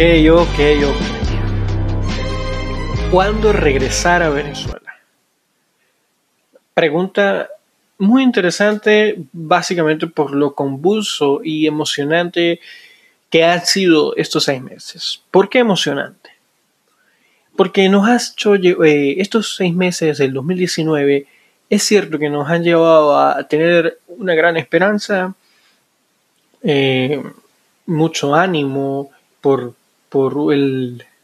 Ok, ok, ok. ¿Cuándo regresar a Venezuela? Pregunta muy interesante, básicamente por lo convulso y emocionante que han sido estos seis meses. ¿Por qué emocionante? Porque nos ha hecho, eh, estos seis meses del 2019, es cierto que nos han llevado a tener una gran esperanza, eh, mucho ánimo, por,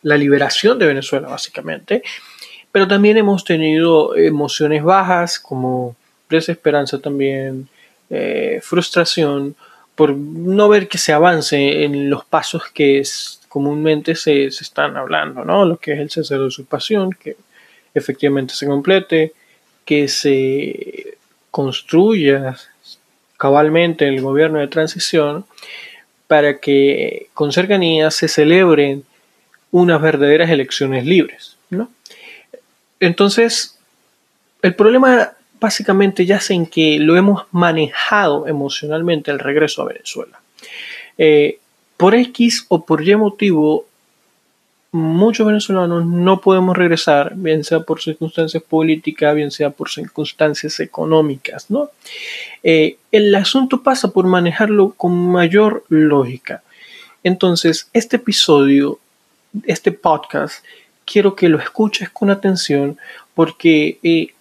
la liberación de Venezuela, básicamente. Pero también hemos tenido emociones bajas como desesperanza también, eh, frustración por no ver que se avance en los pasos que comúnmente se, están hablando, ¿no? Lo que es el cese de usurpación, que efectivamente se complete, que se construya cabalmente el gobierno de transición para que con cercanía se celebren unas verdaderas elecciones libres. ¿no? Entonces, el problema básicamente yace en que lo hemos manejado emocionalmente el regreso a Venezuela. Eh, por X o por Y motivo, muchos venezolanos no podemos regresar, bien sea por circunstancias políticas, bien sea por circunstancias económicas, ¿no? Eh, el asunto pasa por manejarlo con mayor lógica. Entonces, este episodio, este podcast, quiero que lo escuches con atención porque eh,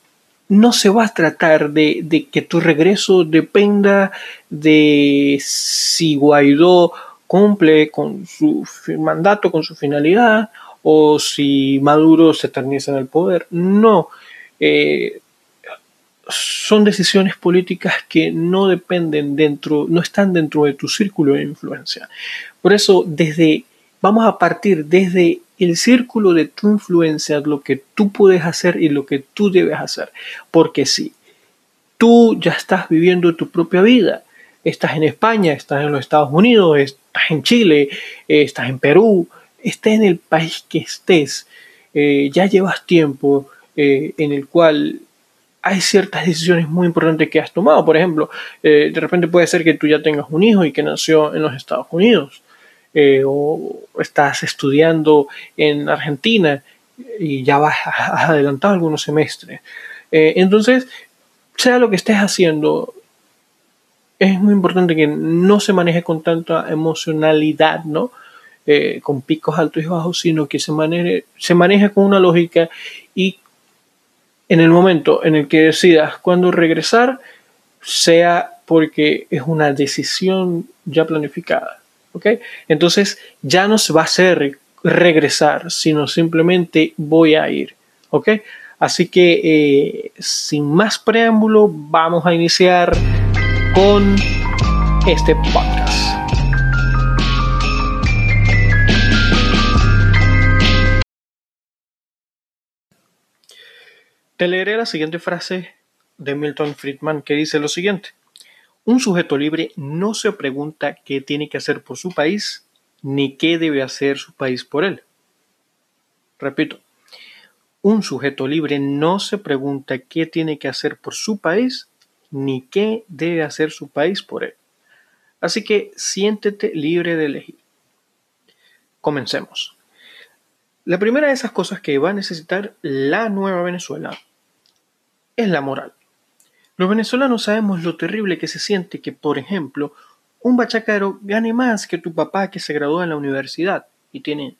no se va a tratar de, de, que tu regreso dependa de si Guaidó cumple con su mandato, con su finalidad, o si Maduro se eterniza en el poder. No. Eh, son decisiones políticas que no dependen dentro, no están dentro de tu círculo de influencia. Por eso, desde, vamos a partir desde el círculo de tu influencia, lo que tú puedes hacer y lo que tú debes hacer. Porque si tú ya estás viviendo tu propia vida, estás en España, estás en los Estados Unidos, estás en Chile, eh, estás en Perú, estés en el país que estés, eh, ya llevas tiempo eh, en el cual hay ciertas decisiones muy importantes que has tomado. Por ejemplo, de repente puede ser que tú ya tengas un hijo y que nació en los Estados Unidos, o estás estudiando en Argentina y ya vas, has adelantado algunos semestres. entonces, sea lo que estés haciendo, es muy importante que no se maneje con tanta emocionalidad, ¿no? Eh, con picos altos y bajos, sino que se maneje, se maneje con una lógica y en el momento en el que decidas cuándo regresar, sea porque es una decisión ya planificada. ¿ok? Entonces ya no se va a hacer regresar, sino simplemente voy a ir. ¿ok? Así que eh, sin más preámbulo, vamos a iniciar con este podcast. Te leeré la siguiente frase de Milton Friedman que dice lo siguiente. Un sujeto libre no se pregunta qué tiene que hacer por su país ni qué debe hacer su país por él. Repito, un sujeto libre no se pregunta qué tiene que hacer por su país ni qué debe hacer su país por él. Así que siéntete libre de elegir. Comencemos. La primera de esas cosas que va a necesitar la nueva Venezuela es la moral. Los venezolanos sabemos lo terrible que se siente que, por ejemplo, un bachacaro gane más que tu papá que se graduó en la universidad y tiene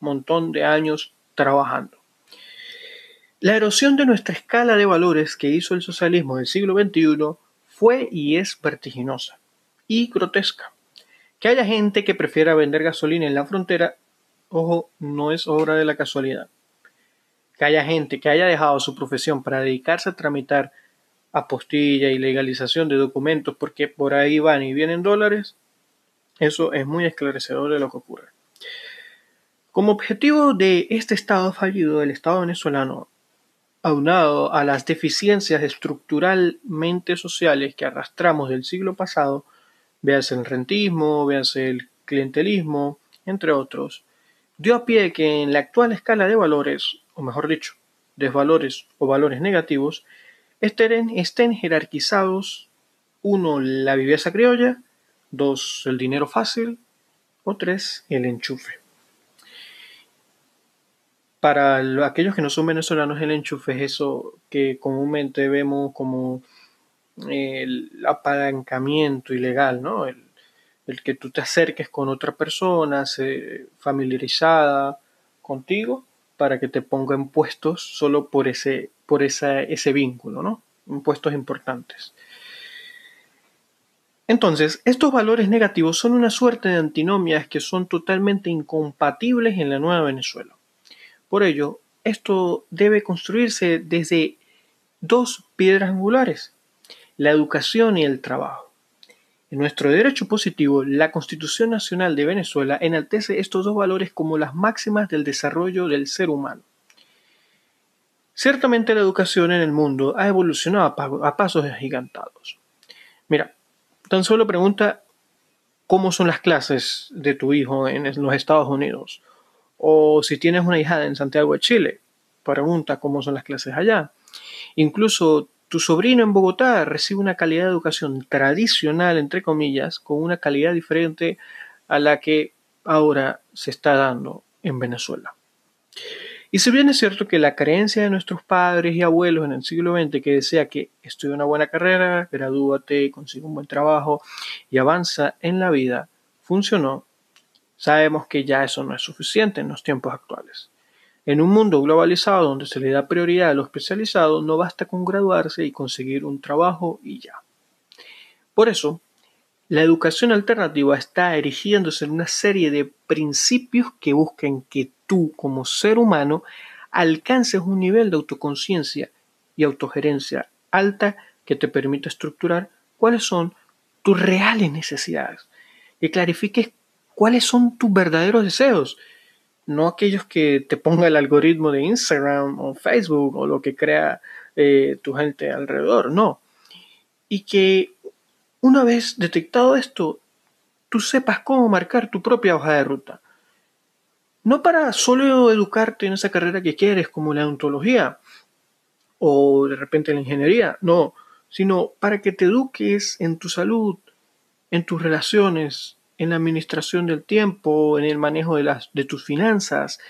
un montón de años trabajando. La erosión de nuestra escala de valores que hizo el socialismo del siglo XXI fue y es vertiginosa y grotesca. Que haya gente que prefiera vender gasolina en la frontera, ojo, no es obra de la casualidad. Que haya gente que haya dejado su profesión para dedicarse a tramitar apostilla y legalización de documentos porque por ahí van y vienen dólares, eso es muy esclarecedor de lo que ocurre. Como objetivo de este Estado fallido del Estado venezolano aunado a las deficiencias estructuralmente sociales que arrastramos del siglo pasado, véase el rentismo, véase el clientelismo, entre otros, dio a pie que en la actual escala de valores, o mejor dicho, desvalores o valores negativos, estén, estén jerarquizados uno, la viveza criolla, dos, el dinero fácil, O tres, el enchufe. Para aquellos que no son venezolanos, el enchufe es eso que comúnmente vemos como el apalancamiento ilegal, ¿no? El, que tú te acerques con otra persona se, familiarizada contigo para que te ponga en puestos solo por ese, por ese vínculo, ¿no? Impuestos importantes. Entonces, estos valores negativos son una suerte de antinomias que son totalmente incompatibles en la nueva Venezuela. Por ello, esto debe construirse desde dos piedras angulares, la educación y el trabajo. En nuestro derecho positivo, la Constitución Nacional de Venezuela enaltece estos dos valores como las máximas del desarrollo del ser humano. Ciertamente la educación en el mundo ha evolucionado a pasos agigantados. Mira, tan solo pregunta cómo son las clases de tu hijo en los Estados Unidos. O si tienes una hijada en Santiago de Chile, pregunta cómo son las clases allá. Incluso tu sobrino en Bogotá recibe una calidad de educación tradicional, entre comillas, con una calidad diferente a la que ahora se está dando en Venezuela. Y si bien es cierto que la creencia de nuestros padres y abuelos en el siglo XX que decía que estudie una buena carrera, gradúate, consigue un buen trabajo y avanza en la vida, funcionó, sabemos que ya eso no es suficiente en los tiempos actuales. En un mundo globalizado donde se le da prioridad a lo especializado, no basta con graduarse y conseguir un trabajo y ya. Por eso, la educación alternativa está erigiéndose en una serie de principios que buscan que tú, como ser humano, alcances un nivel de autoconciencia y autogerencia alta que te permita estructurar cuáles son tus reales necesidades, y clarifiques cuáles son tus verdaderos deseos no aquellos que te ponga el algoritmo de Instagram o Facebook o lo que crea eh, tu gente alrededor, no. Y que una vez detectado esto, tú sepas cómo marcar tu propia hoja de ruta. No para solo educarte en esa carrera que quieres, como la odontología o de repente la ingeniería, no, sino para que te eduques en tu salud, en tus relaciones, en la administración del tiempo, en el manejo de, las, de tus finanzas,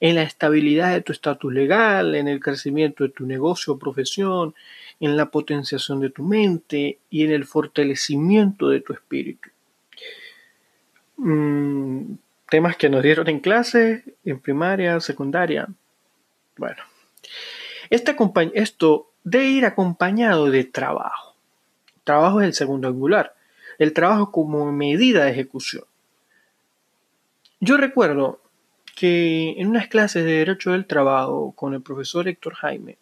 en la estabilidad de tu estatus legal, en el crecimiento de tu negocio o profesión, en la potenciación de tu mente y en el fortalecimiento de tu espíritu. Mm, temas que nos dieron en clase, en primaria, secundaria. Bueno, este esto debe ir acompañado de trabajo. Trabajo es el segundo angular el trabajo como medida de ejecución. Yo recuerdo que en unas clases de Derecho del Trabajo con el profesor Héctor Jaime,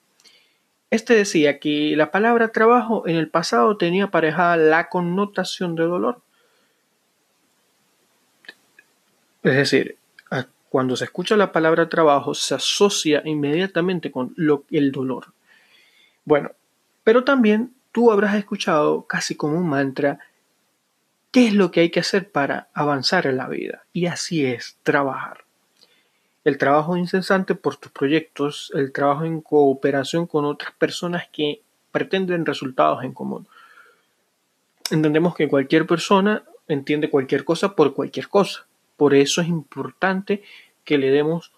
este decía que la palabra trabajo en el pasado tenía aparejada la connotación de dolor. Es decir, cuando se escucha la palabra trabajo se asocia inmediatamente con el dolor. Bueno, pero también tú habrás escuchado casi como un mantra qué es lo que hay que hacer para avanzar en la vida. Y así es, trabajar. El trabajo incesante por tus proyectos, el trabajo en cooperación con otras personas que pretenden resultados en común. Entendemos que cualquier persona entiende cualquier cosa por cualquier cosa. Por eso es importante que le demos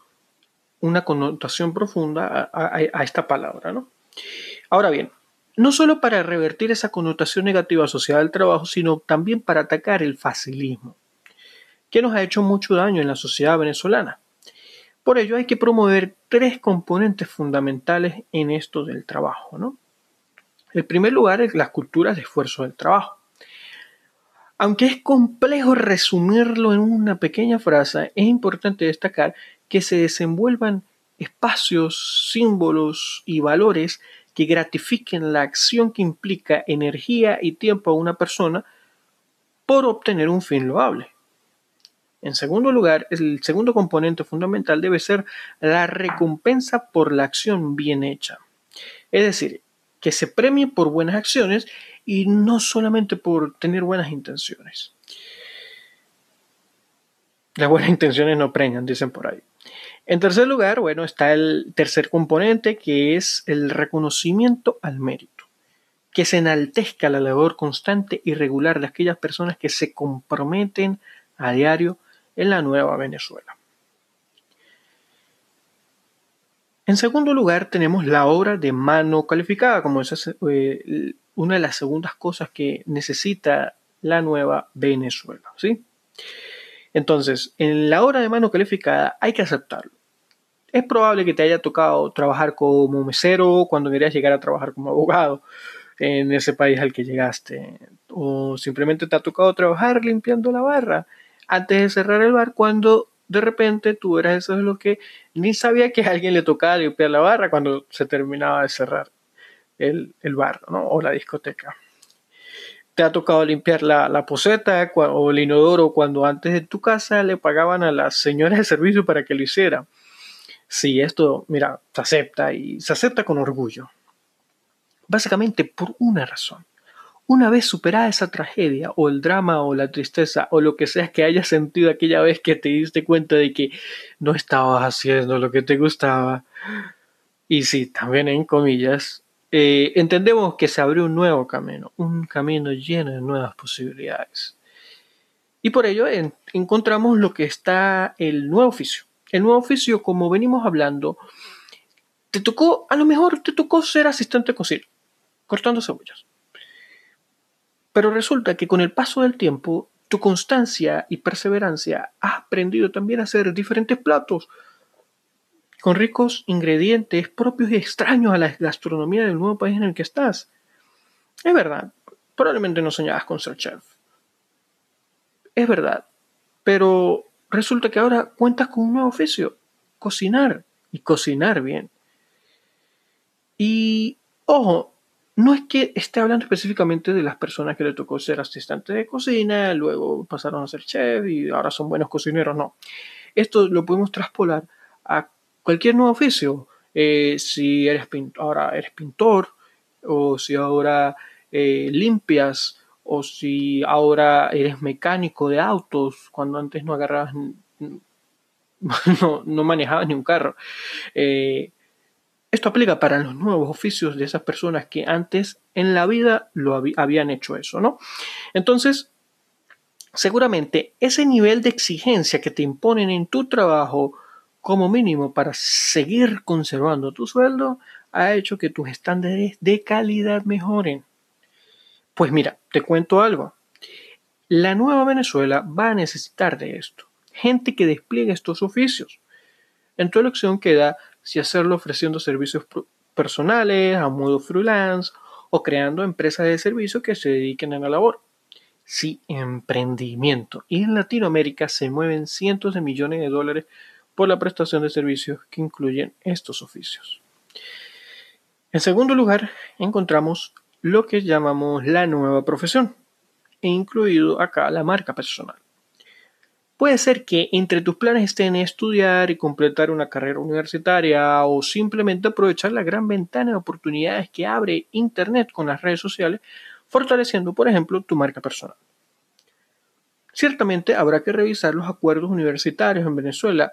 una connotación profunda a, esta palabra. ¿no? Ahora bien, no solo para revertir esa connotación negativa asociada al trabajo, sino también para atacar el facilismo, que nos ha hecho mucho daño en la sociedad venezolana. Por ello hay que promover tres componentes fundamentales en esto del trabajo. ¿no? El primer lugar es las culturas de esfuerzo del trabajo. Aunque es complejo resumirlo en una pequeña frase, es importante destacar que se desenvuelvan espacios, símbolos y valores que gratifiquen la acción que implica energía y tiempo a una persona por obtener un fin loable. En segundo lugar, el segundo componente fundamental debe ser la recompensa por la acción bien hecha. Es decir, que se premie por buenas acciones y no solamente por tener buenas intenciones. Las buenas intenciones no preñan, dicen por ahí. En tercer lugar, bueno, está el tercer componente que es el reconocimiento al mérito, que se enaltezca la labor constante y regular de aquellas personas que se comprometen a diario en la nueva Venezuela. En segundo lugar, tenemos la obra de mano calificada, como es eh, una de las segundas cosas que necesita la nueva Venezuela. ¿sí? Entonces, en la obra de mano calificada hay que aceptarlo. Es probable que te haya tocado trabajar como mesero cuando querías llegar a trabajar como abogado en ese país al que llegaste. O simplemente te ha tocado trabajar limpiando la barra antes de cerrar el bar cuando de repente tú eras eso de lo que ni sabía que a alguien le tocaba limpiar la barra cuando se terminaba de cerrar el, bar o la discoteca. Te ha tocado limpiar la, la poseta o el inodoro cuando antes de tu casa le pagaban a las señoras de servicio para que lo hiciera. Sí, esto, mira, se acepta y se acepta con orgullo. Básicamente por una razón. Una vez superada esa tragedia o el drama o la tristeza o lo que sea que hayas sentido aquella vez que te diste cuenta de que no estabas haciendo lo que te gustaba, y sí, también en comillas, eh, entendemos que se abrió un nuevo camino, un camino lleno de nuevas posibilidades. Y por ello encontramos lo que está el nuevo oficio. El nuevo oficio, como venimos hablando, te tocó, a lo mejor te tocó ser asistente de cocina, cortando cebollas. Pero resulta que con el paso del tiempo, tu constancia y perseverancia has aprendido también a hacer diferentes platos con ricos ingredientes propios y extraños a la gastronomía del nuevo país en el que estás. Es verdad, probablemente no soñabas con ser chef. Es verdad, pero resulta que ahora cuentas con un nuevo oficio, cocinar y cocinar bien. Y ojo, no es que esté hablando específicamente de las personas que le tocó ser asistente de cocina, luego pasaron a ser chef y ahora son buenos cocineros, no. Esto lo podemos traspolar a cualquier nuevo oficio. Eh, si eres ahora eres pintor, o si ahora eh, limpias, o si ahora eres mecánico de autos, cuando antes no agarrabas, no, no manejabas ni un carro. Eh, esto aplica para los nuevos oficios de esas personas que antes en la vida lo habían hecho eso, ¿no? Entonces, seguramente ese nivel de exigencia que te imponen en tu trabajo como mínimo para seguir conservando tu sueldo ha hecho que tus estándares de calidad mejoren. Pues mira, te cuento algo. La nueva Venezuela va a necesitar de esto. Gente que despliegue estos oficios. En tu elección queda si hacerlo ofreciendo servicios personales, a modo freelance o creando empresas de servicio que se dediquen a la labor. Si emprendimiento. Y en Latinoamérica se mueven cientos de millones de dólares por la prestación de servicios que incluyen estos oficios. En segundo lugar, encontramos lo que llamamos la nueva profesión, e incluido acá la marca personal. Puede ser que entre tus planes estén estudiar y completar una carrera universitaria o simplemente aprovechar la gran ventana de oportunidades que abre Internet con las redes sociales, fortaleciendo, por ejemplo, tu marca personal. Ciertamente habrá que revisar los acuerdos universitarios en Venezuela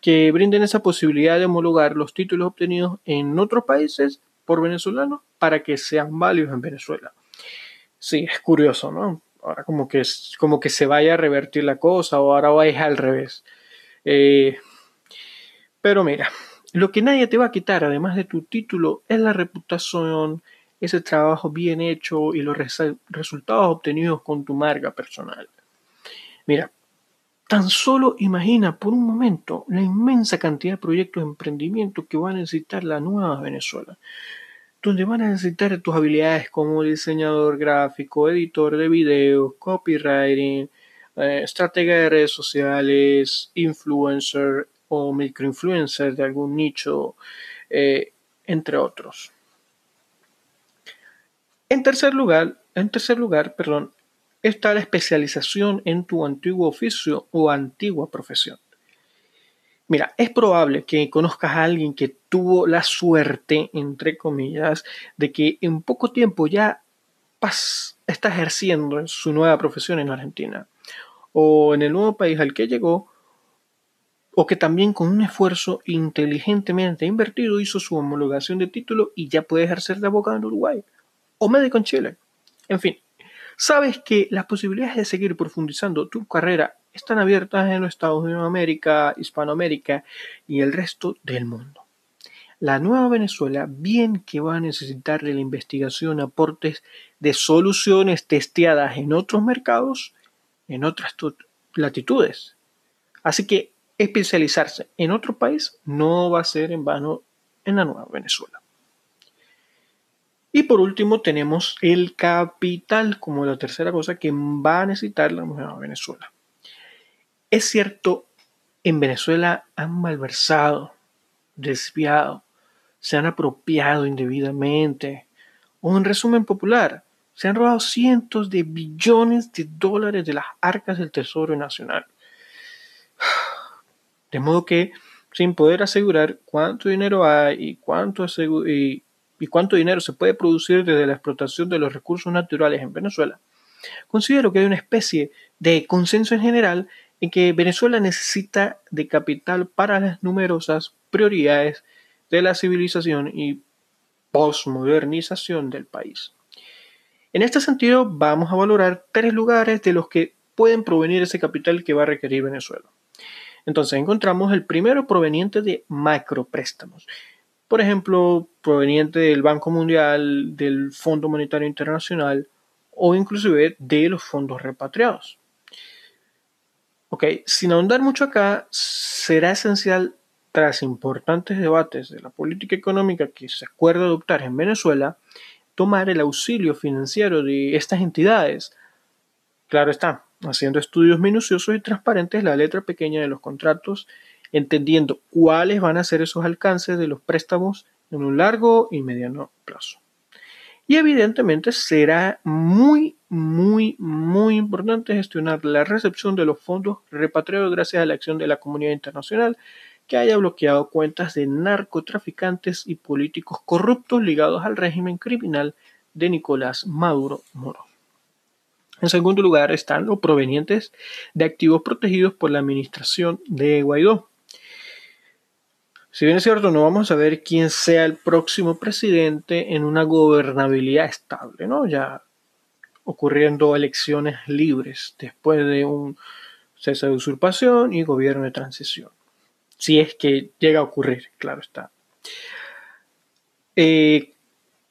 que brinden esa posibilidad de homologar los títulos obtenidos en otros países por venezolanos para que sean válidos en Venezuela. Sí, es curioso, ¿no? ahora como que, como que se vaya a revertir la cosa o ahora vaya al revés. Eh, pero mira, lo que nadie te va a quitar, además de tu título, es la reputación, ese trabajo bien hecho y los resultados obtenidos con tu marca personal. Mira, tan solo imagina por un momento la inmensa cantidad de proyectos de emprendimiento que va a necesitar la nueva Venezuela donde van a necesitar tus habilidades como diseñador gráfico, editor de videos, copywriting, eh, estratega de redes sociales, influencer o microinfluencer de algún nicho, eh, entre otros. En tercer lugar, en tercer lugar, perdón, está la especialización en tu antiguo oficio o antigua profesión. Mira, es probable que conozcas a alguien que tuvo la suerte, entre comillas, de que en poco tiempo ya está ejerciendo su nueva profesión en Argentina o en el nuevo país al que llegó, o que también con un esfuerzo inteligentemente invertido hizo su homologación de título y ya puede ejercer de abogado en Uruguay o médico en Chile. En fin, sabes que las posibilidades de seguir profundizando tu carrera están abiertas en los Estados Unidos de América, Hispanoamérica y el resto del mundo. La nueva Venezuela, bien que va a necesitar de la investigación aportes de soluciones testeadas en otros mercados, en otras latitudes. Así que especializarse en otro país no va a ser en vano en la nueva Venezuela. Y por último tenemos el capital como la tercera cosa que va a necesitar la nueva Venezuela. Es cierto, en Venezuela han malversado, desviado, se han apropiado indebidamente, o en resumen popular, se han robado cientos de billones de dólares de las arcas del Tesoro Nacional. De modo que, sin poder asegurar cuánto dinero hay y cuánto, y, y cuánto dinero se puede producir desde la explotación de los recursos naturales en Venezuela, considero que hay una especie de consenso en general en que Venezuela necesita de capital para las numerosas prioridades de la civilización y posmodernización del país. En este sentido, vamos a valorar tres lugares de los que pueden provenir ese capital que va a requerir Venezuela. Entonces encontramos el primero proveniente de macropréstamos. Por ejemplo, proveniente del Banco Mundial, del Fondo Monetario Internacional o inclusive de los fondos repatriados. Ok, sin ahondar mucho acá, será esencial, tras importantes debates de la política económica que se acuerda adoptar en Venezuela, tomar el auxilio financiero de estas entidades. Claro está, haciendo estudios minuciosos y transparentes la letra pequeña de los contratos, entendiendo cuáles van a ser esos alcances de los préstamos en un largo y mediano plazo. Y evidentemente será muy, muy, muy importante gestionar la recepción de los fondos repatriados gracias a la acción de la comunidad internacional que haya bloqueado cuentas de narcotraficantes y políticos corruptos ligados al régimen criminal de Nicolás Maduro Moro. En segundo lugar están los provenientes de activos protegidos por la administración de Guaidó. Si bien es cierto, no vamos a ver quién sea el próximo presidente en una gobernabilidad estable, ¿no? Ya ocurriendo elecciones libres después de un cese de usurpación y gobierno de transición. Si es que llega a ocurrir, claro está. Eh,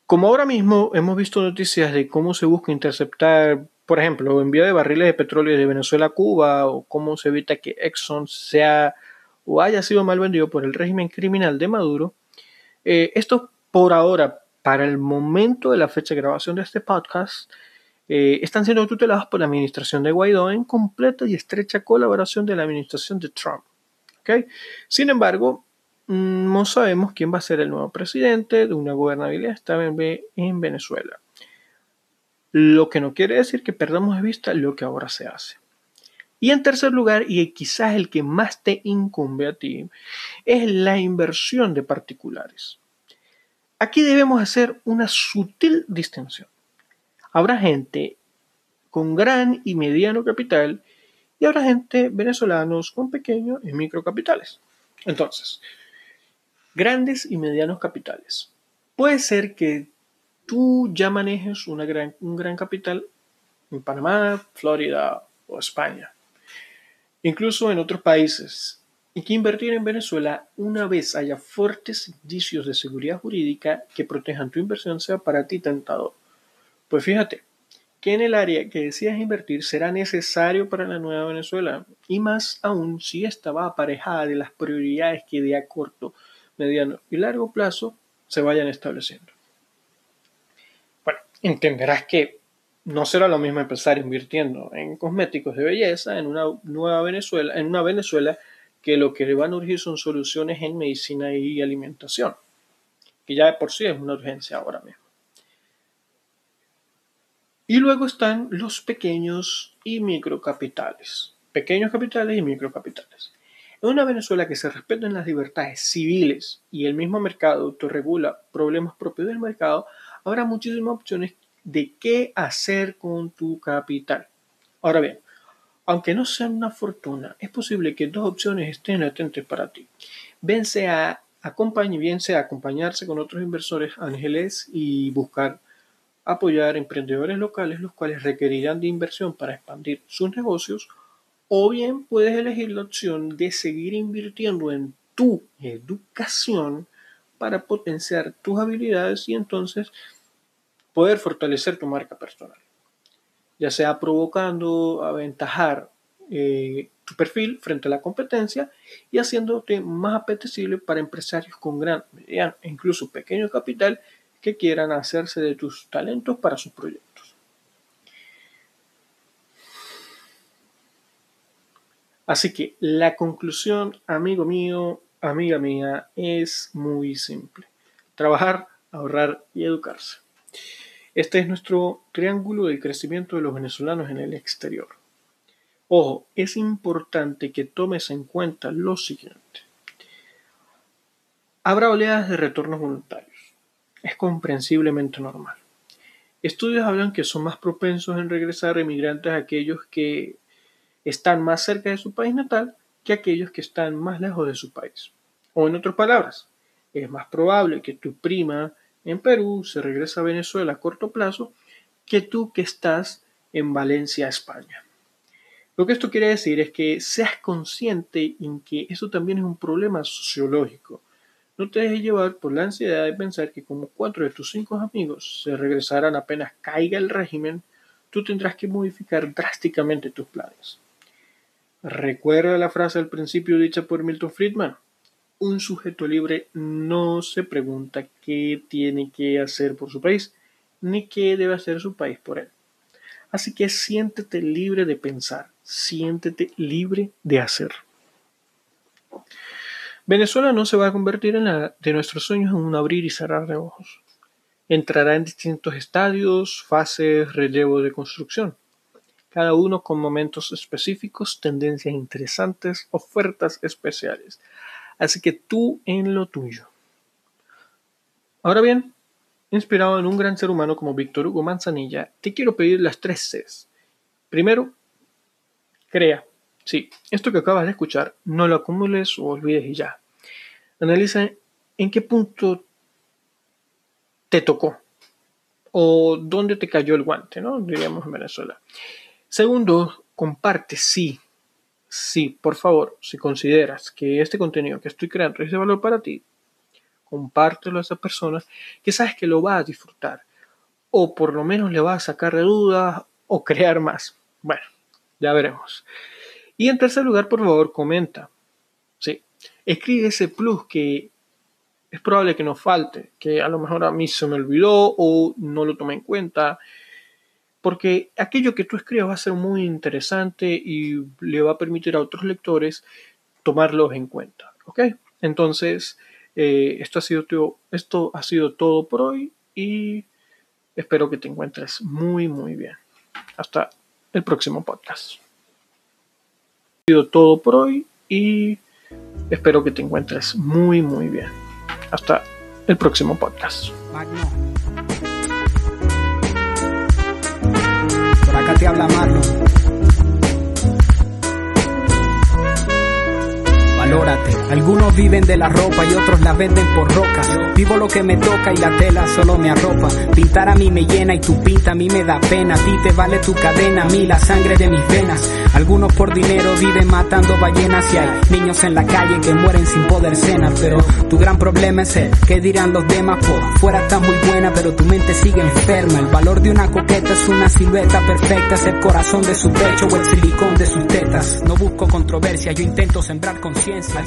como ahora mismo hemos visto noticias de cómo se busca interceptar, por ejemplo, envío de barriles de petróleo de Venezuela a Cuba o cómo se evita que Exxon sea o haya sido mal vendido por el régimen criminal de Maduro, eh, esto por ahora, para el momento de la fecha de grabación de este podcast, eh, están siendo tutelados por la administración de Guaidó en completa y estrecha colaboración de la administración de Trump. Sin embargo, no sabemos quién va a ser el nuevo presidente de una gobernabilidad estable en Venezuela. Lo que no quiere decir que perdamos de vista lo que ahora se hace. Y en tercer lugar, y quizás el que más te incumbe a ti, es la inversión de particulares. Aquí debemos hacer una sutil distinción. Habrá gente con gran y mediano capital y habrá gente venezolanos con pequeños y microcapitales. Entonces, grandes y medianos capitales. Puede ser que tú ya manejes una gran, un gran capital en Panamá, Florida o España incluso en otros países, y que invertir en Venezuela una vez haya fuertes indicios de seguridad jurídica que protejan tu inversión sea para ti tentador. Pues fíjate que en el área que decidas invertir será necesario para la nueva Venezuela, y más aún si esta va aparejada de las prioridades que de a corto, mediano y largo plazo se vayan estableciendo. Bueno, entenderás que no será lo mismo empezar invirtiendo en cosméticos de belleza en una nueva Venezuela, en una Venezuela que lo que le van a urgir son soluciones en medicina y alimentación, que ya de por sí es una urgencia ahora mismo. Y luego están los pequeños y microcapitales. Pequeños capitales y microcapitales. En una Venezuela que se respeten las libertades civiles y el mismo mercado autorregula problemas propios del mercado, habrá muchísimas opciones de qué hacer con tu capital. Ahora bien, aunque no sea una fortuna, es posible que dos opciones estén latentes para ti. Bien sea, bien sea acompañarse con otros inversores ángeles y buscar apoyar emprendedores locales los cuales requerirán de inversión para expandir sus negocios O bien puedes elegir la opción de seguir invirtiendo en tu educación para potenciar tus habilidades y entonces poder fortalecer tu marca personal, ya sea provocando aventajar eh, tu perfil frente a la competencia y haciéndote más apetecible para empresarios con gran, mediano e incluso pequeño capital que quieran hacerse de tus talentos para sus proyectos. Así que la conclusión, amigo mío, amiga mía, es muy simple. Trabajar, ahorrar y educarse. Este es nuestro triángulo de crecimiento de los venezolanos en el exterior. Ojo, es importante que tomes en cuenta lo siguiente. Habrá oleadas de retornos voluntarios. Es comprensiblemente normal. Estudios hablan que son más propensos en regresar emigrantes aquellos que están más cerca de su país natal que aquellos que están más lejos de su país. O en otras palabras, es más probable que tu prima en Perú se regrese a Venezuela a corto plazo que tú que estás en Valencia, España. Lo que esto quiere decir es que seas consciente en que eso también es un problema sociológico. No te dejes llevar por la ansiedad de pensar que como cuatro de tus cinco amigos se regresarán apenas caiga el régimen, tú tendrás que modificar drásticamente tus planes. Recuerda la frase al principio dicha por Milton Friedman. Un sujeto libre no se pregunta qué tiene que hacer por su país, ni qué debe hacer su país por él. Así que siéntete libre de pensar, siéntete libre de hacer. Venezuela no se va a convertir en de nuestros sueños en un abrir y cerrar de ojos. Entrará en distintos estadios, fases, relevo de construcción, cada uno con momentos específicos, tendencias interesantes, ofertas especiales. Así que tú en lo tuyo. Ahora bien, inspirado en un gran ser humano como Víctor Hugo Manzanilla, te quiero pedir las tres Cs. Primero, crea. Sí, esto que acabas de escuchar, no lo acumules o olvides y ya. Analiza en qué punto te tocó o dónde te cayó el guante, ¿no? Diríamos en Venezuela. Segundo, comparte, sí, sí, por favor, si consideras que este contenido que estoy creando es de valor para ti, compártelo a esa persona que sabes que lo va a disfrutar o por lo menos le va a sacar de dudas o crear más. Bueno, ya veremos. Y en tercer lugar, por favor, comenta. Sí, escribe ese plus que es probable que nos falte, que a lo mejor a mí se me olvidó o no lo tomé en cuenta. Porque aquello que tú escribas va a ser muy interesante y le va a permitir a otros lectores tomarlos en cuenta. ¿Ok? Entonces, eh, esto, ha sido todo, esto ha sido todo por hoy y espero que te encuentres muy, muy bien. Hasta el próximo podcast. Ha sido todo por hoy y espero que te encuentres muy, muy bien. Hasta el próximo podcast. Te habla Marlon. Algunos viven de la ropa y otros la venden por roca. Vivo lo que me toca y la tela solo me arropa. Pintar a mí me llena y tu pinta a mí me da pena. A ti te vale tu cadena, a mí la sangre de mis venas. Algunos por dinero viven matando ballenas y hay niños en la calle que mueren sin poder cenar. Pero tu gran problema es el que dirán los demás. Por fuera estás muy buena, pero tu mente sigue enferma. El valor de una coqueta es una silueta perfecta. Es el corazón de su pecho o el silicón de sus tetas. No busco controversia, yo intento sembrar conciencia.